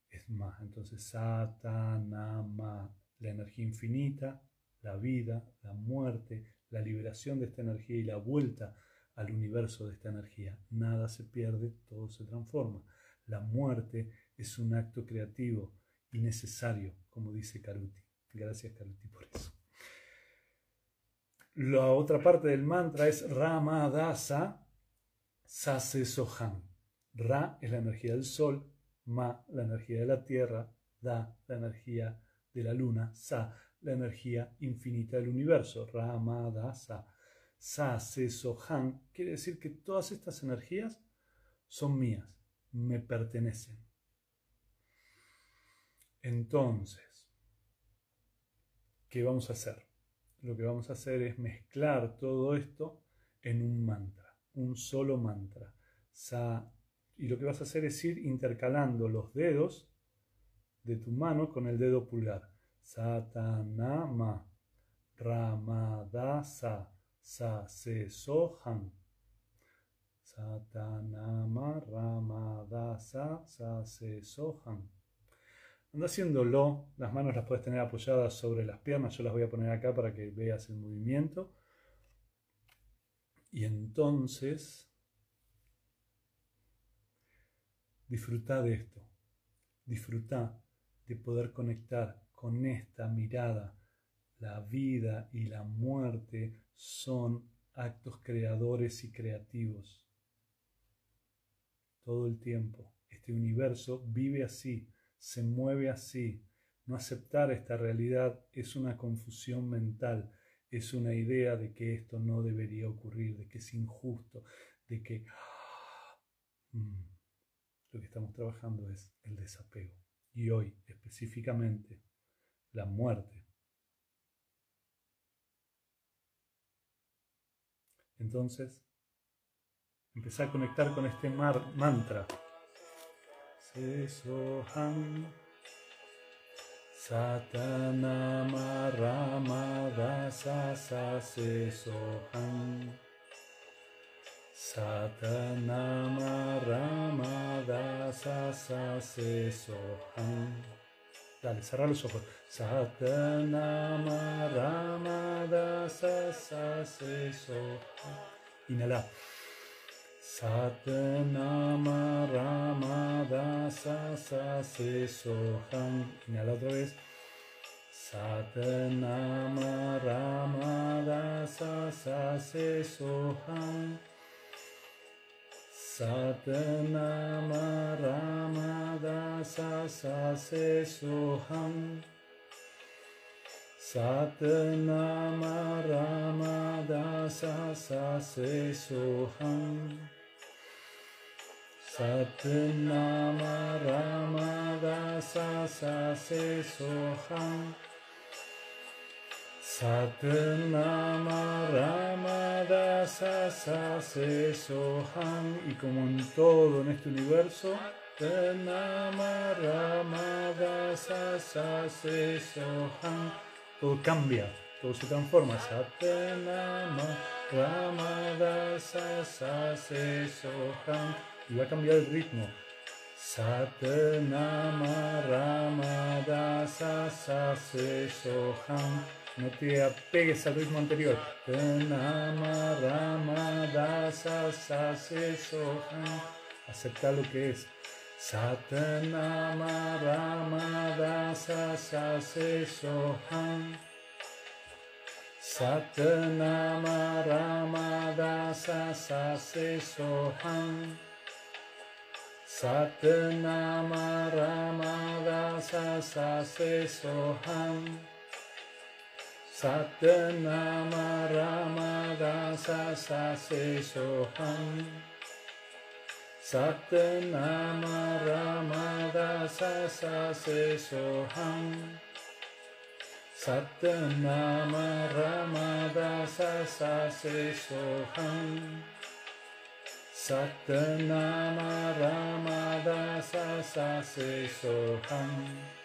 es más. Entonces, Satanama, la energía infinita, la vida, la muerte, la liberación de esta energía y la vuelta al universo de esta energía. Nada se pierde, todo se transforma. La muerte es un acto creativo y necesario, como dice Karuti. Gracias Karuti por eso. La otra parte del mantra es Ramadasa Sase Sohan. Ra es la energía del sol, Ma la energía de la tierra, Da la energía de la luna, Sa la energía infinita del universo. Ramadasa Sa, Se, Han, quiere decir que todas estas energías son mías, me pertenecen. Entonces, ¿qué vamos a hacer? Lo que vamos a hacer es mezclar todo esto en un mantra, un solo mantra. Sa, y lo que vas a hacer es ir intercalando los dedos de tu mano con el dedo pulgar. Satanama, Ramadasa, Sa Se Sohan. Satanama Ramadasa Sa Se Sohan. Anda haciéndolo, las manos las puedes tener apoyadas sobre las piernas, yo las voy a poner acá para que veas el movimiento. Y entonces, disfruta de esto, disfruta de poder conectar con esta mirada la vida y la muerte son actos creadores y creativos. Todo el tiempo. Este universo vive así, se mueve así. No aceptar esta realidad es una confusión mental, es una idea de que esto no debería ocurrir, de que es injusto, de que mm, lo que estamos trabajando es el desapego. Y hoy específicamente la muerte Entonces, empecé a conectar con este mar, mantra. Se soham Satanama Ramadasa Se soham Satanama Ramadasa Se soham Dale, cerra los ojos. Satanama Ramadasa Sase Inhala. Satanama Ramadasa Sase Soham. Inhala otra vez. Satanama Ramadasa Sase Soham. Satanama Ramadasa Sase Soham Satanama Ramadasa Sase Soham Satanama Ramadasa Sase Soham Satanama Ramadasa Soham y como en todo en este universo Satanama Ramadasa Soham todo cambia, todo se transforma. Satanama Ramadasa Soham y va a cambiar el ritmo. Satanama Ramadasa Soham no te apegues al ritmo anterior. Rama, Acepta lo que es. Satanama, Rama, Dasa, Sohan. Satanama, Rama, Dasa, Sohan. Satanama, Rama, Dasa, Sohan. Satanama Ramadasa Sase Soham Satanama Ramadasa Sase Soham Satanama Ramadasa Sase Soham Satanama Ramadasa Sase Soham Satanama Ramadasa Soham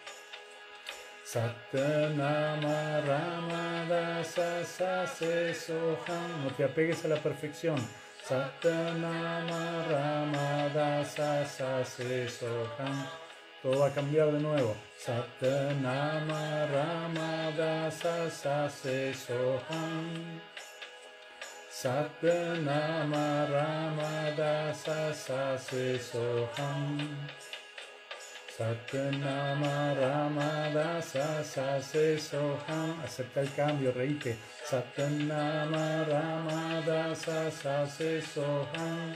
Satanama Ramadasa Sase Soham. No te apegues a la perfección. Satanama Ramadasa Sase Soham. Todo va a cambiar de nuevo. Satanama Ramadasa Sase Soham. Satanama Ramadasa Sase Soham. Satanama Ramadasa Sase Soham. Acepta el cambio, reíte. Satanama Ramadasa Sase Soham.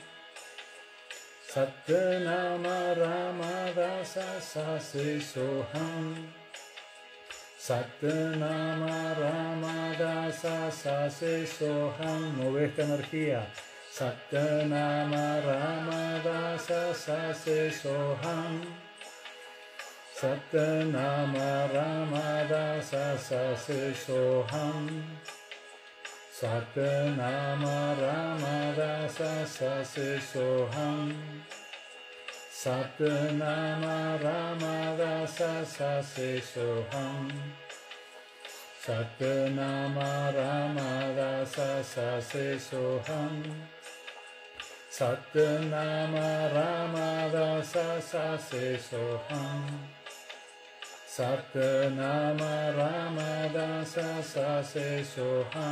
Satanama Ramadasa Sase Soham. Satanama Ramadasa Sase Soham. Mueve esta energía. Satanama Ramadasa Sase Soham. Satnam राम दास सोऽहम् सतनाम राम दास सोऽहम् सतनाम राम दास सोऽहम् सतनाम राम दास सोऽहम् सतनाम राम दास सोऽहम् सप्तनाम राम दा से सोहा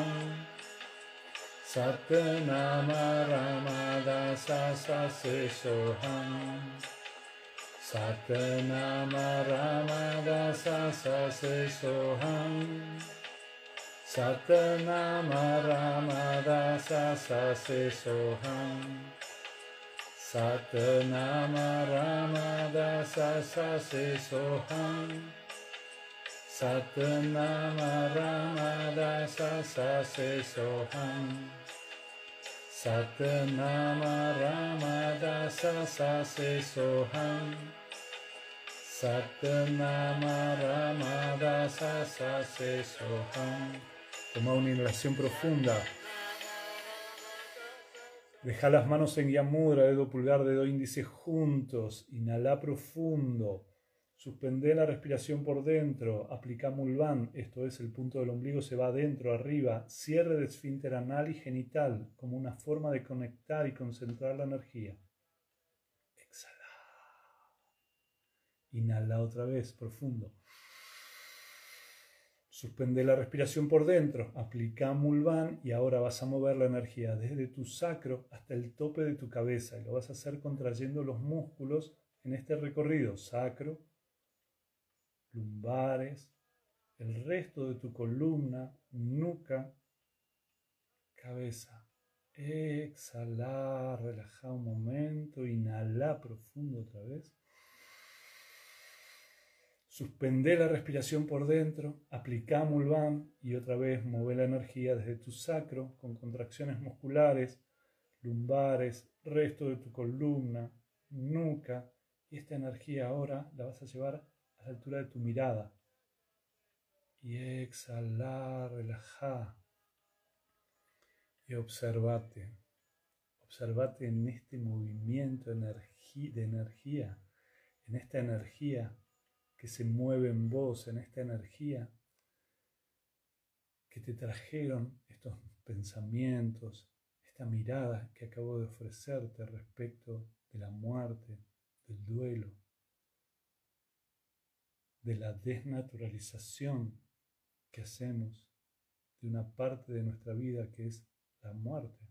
सप्तनाम राम दा सा सेशोहा सतनाम राम दा सा से सोहा सतनाम राम दा सा Soha Satanama Ramadasa Sase Soham Satanama Ramadasa Sase Soham Satanama Ramadasa Sase Soham Satanama Ramadasa Sase Soham Toma una inhalación profunda. Deja las manos en Yamudra, dedo pulgar, dedo índice juntos. Inhala profundo. Suspende la respiración por dentro. Aplica Mulvan, esto es, el punto del ombligo se va adentro, arriba. Cierre de esfínter anal y genital como una forma de conectar y concentrar la energía. Exhala. Inhala otra vez, profundo. Suspende la respiración por dentro, aplica Mulvan y ahora vas a mover la energía desde tu sacro hasta el tope de tu cabeza y lo vas a hacer contrayendo los músculos en este recorrido, sacro, lumbares, el resto de tu columna, nuca, cabeza. Exhala, relaja un momento, inhala profundo otra vez. Suspende la respiración por dentro, aplica Mulvan y otra vez mueve la energía desde tu sacro con contracciones musculares, lumbares, resto de tu columna, nuca. Y esta energía ahora la vas a llevar a la altura de tu mirada. Y exhala, relaja. Y observate. Observate en este movimiento de energía, en esta energía que se mueve en vos, en esta energía que te trajeron estos pensamientos, esta mirada que acabo de ofrecerte respecto de la muerte, del duelo, de la desnaturalización que hacemos de una parte de nuestra vida que es la muerte.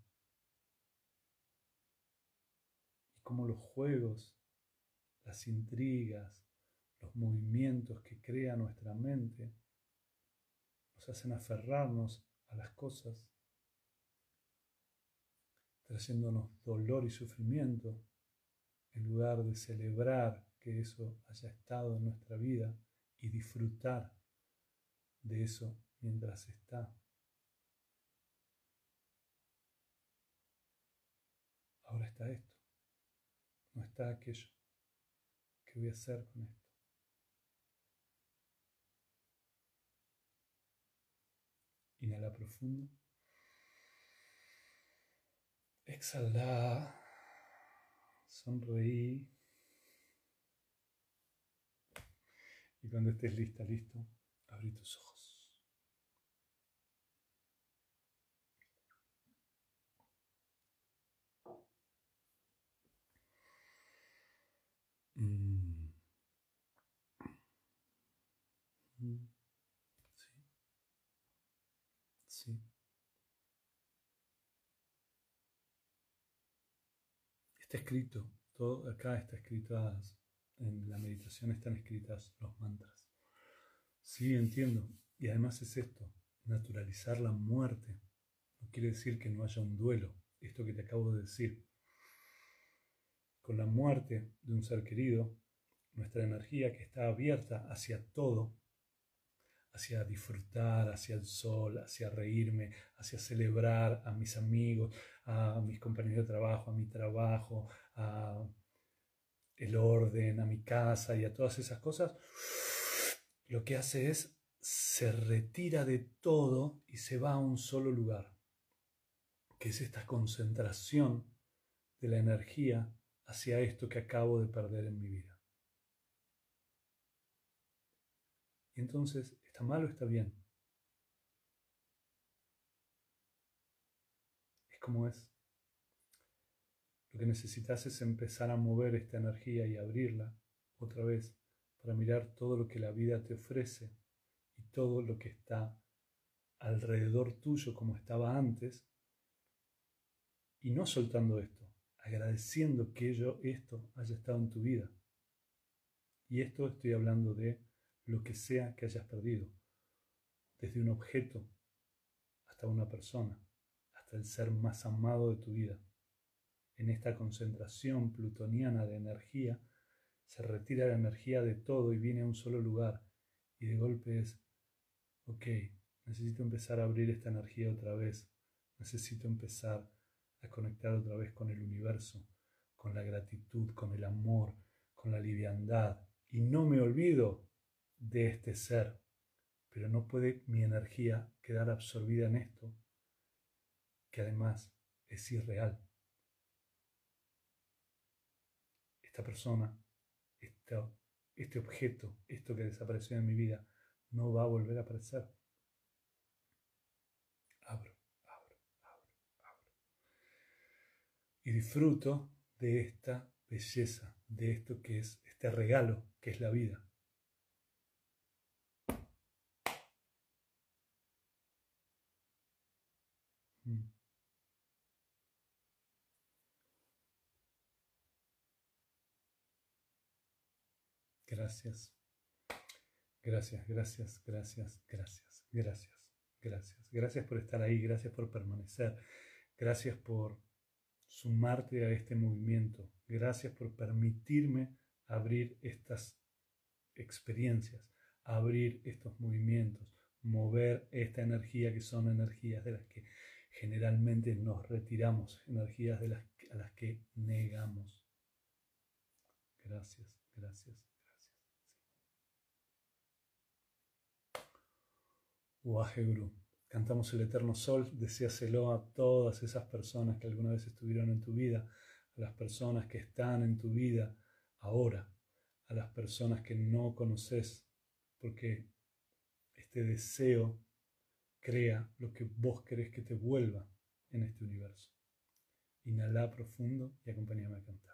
cómo los juegos, las intrigas, los movimientos que crea nuestra mente nos hacen aferrarnos a las cosas, trayéndonos dolor y sufrimiento, en lugar de celebrar que eso haya estado en nuestra vida y disfrutar de eso mientras está. Ahora está esto, no está aquello. ¿Qué voy a hacer con esto? Inhala profundo. Exhala. Sonreí. Y cuando estés lista, listo, abrí tus ojos. Mm. Mm. Sí. Sí. Está escrito, todo acá está escrito en la meditación están escritas los mantras. Sí, entiendo. Y además es esto, naturalizar la muerte. No quiere decir que no haya un duelo, esto que te acabo de decir. Con la muerte de un ser querido, nuestra energía que está abierta hacia todo, hacia disfrutar, hacia el sol, hacia reírme, hacia celebrar a mis amigos, a mis compañeros de trabajo, a mi trabajo, a el orden, a mi casa y a todas esas cosas, lo que hace es se retira de todo y se va a un solo lugar, que es esta concentración de la energía hacia esto que acabo de perder en mi vida. Y entonces, ¿está mal o está bien? Es como es. Lo que necesitas es empezar a mover esta energía y abrirla otra vez para mirar todo lo que la vida te ofrece y todo lo que está alrededor tuyo como estaba antes y no soltando esto, agradeciendo que ello, esto haya estado en tu vida. Y esto estoy hablando de lo que sea que hayas perdido, desde un objeto hasta una persona, hasta el ser más amado de tu vida en esta concentración plutoniana de energía, se retira la energía de todo y viene a un solo lugar. Y de golpe es, ok, necesito empezar a abrir esta energía otra vez. Necesito empezar a conectar otra vez con el universo, con la gratitud, con el amor, con la liviandad. Y no me olvido de este ser, pero no puede mi energía quedar absorbida en esto, que además es irreal. esta persona, este objeto, esto que desapareció en mi vida, no va a volver a aparecer. Abro, abro, abro, abro. Y disfruto de esta belleza, de esto que es este regalo que es la vida. Mm. Gracias. Gracias, gracias, gracias, gracias, gracias, gracias. Gracias por estar ahí, gracias por permanecer, gracias por sumarte a este movimiento, gracias por permitirme abrir estas experiencias, abrir estos movimientos, mover esta energía que son energías de las que generalmente nos retiramos, energías de las, a las que negamos. Gracias, gracias. Waheguru. Cantamos el eterno sol, deseaselo a todas esas personas que alguna vez estuvieron en tu vida, a las personas que están en tu vida ahora, a las personas que no conoces, porque este deseo crea lo que vos querés que te vuelva en este universo. Inhala profundo y acompáñame a cantar.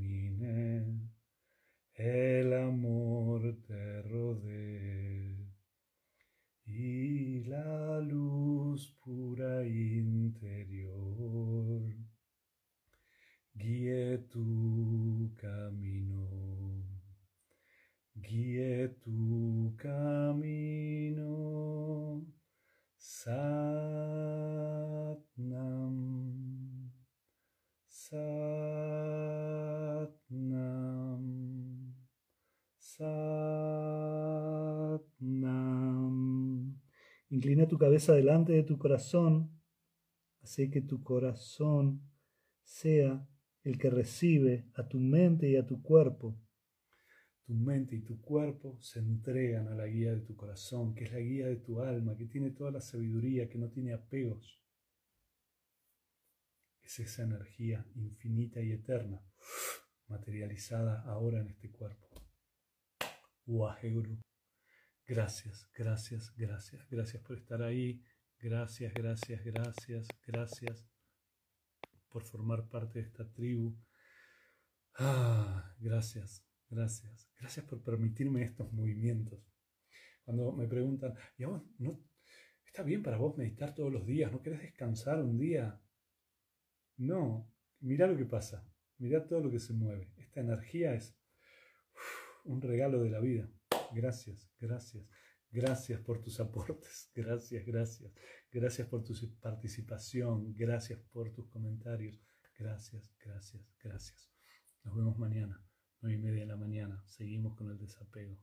tu cabeza delante de tu corazón, así que tu corazón sea el que recibe a tu mente y a tu cuerpo. Tu mente y tu cuerpo se entregan a la guía de tu corazón, que es la guía de tu alma, que tiene toda la sabiduría, que no tiene apegos. Es esa energía infinita y eterna, materializada ahora en este cuerpo. Waheguru. Gracias, gracias, gracias, gracias por estar ahí. Gracias, gracias, gracias, gracias por formar parte de esta tribu. Ah, gracias, gracias. Gracias por permitirme estos movimientos. Cuando me preguntan, ¿y vos no está bien para vos meditar todos los días? ¿No querés descansar un día? No, mira lo que pasa. Mira todo lo que se mueve. Esta energía es un regalo de la vida. Gracias, gracias. Gracias por tus aportes, gracias, gracias. Gracias por tu participación, gracias por tus comentarios. Gracias, gracias, gracias. Nos vemos mañana, nueve y media de la mañana. Seguimos con el desapego.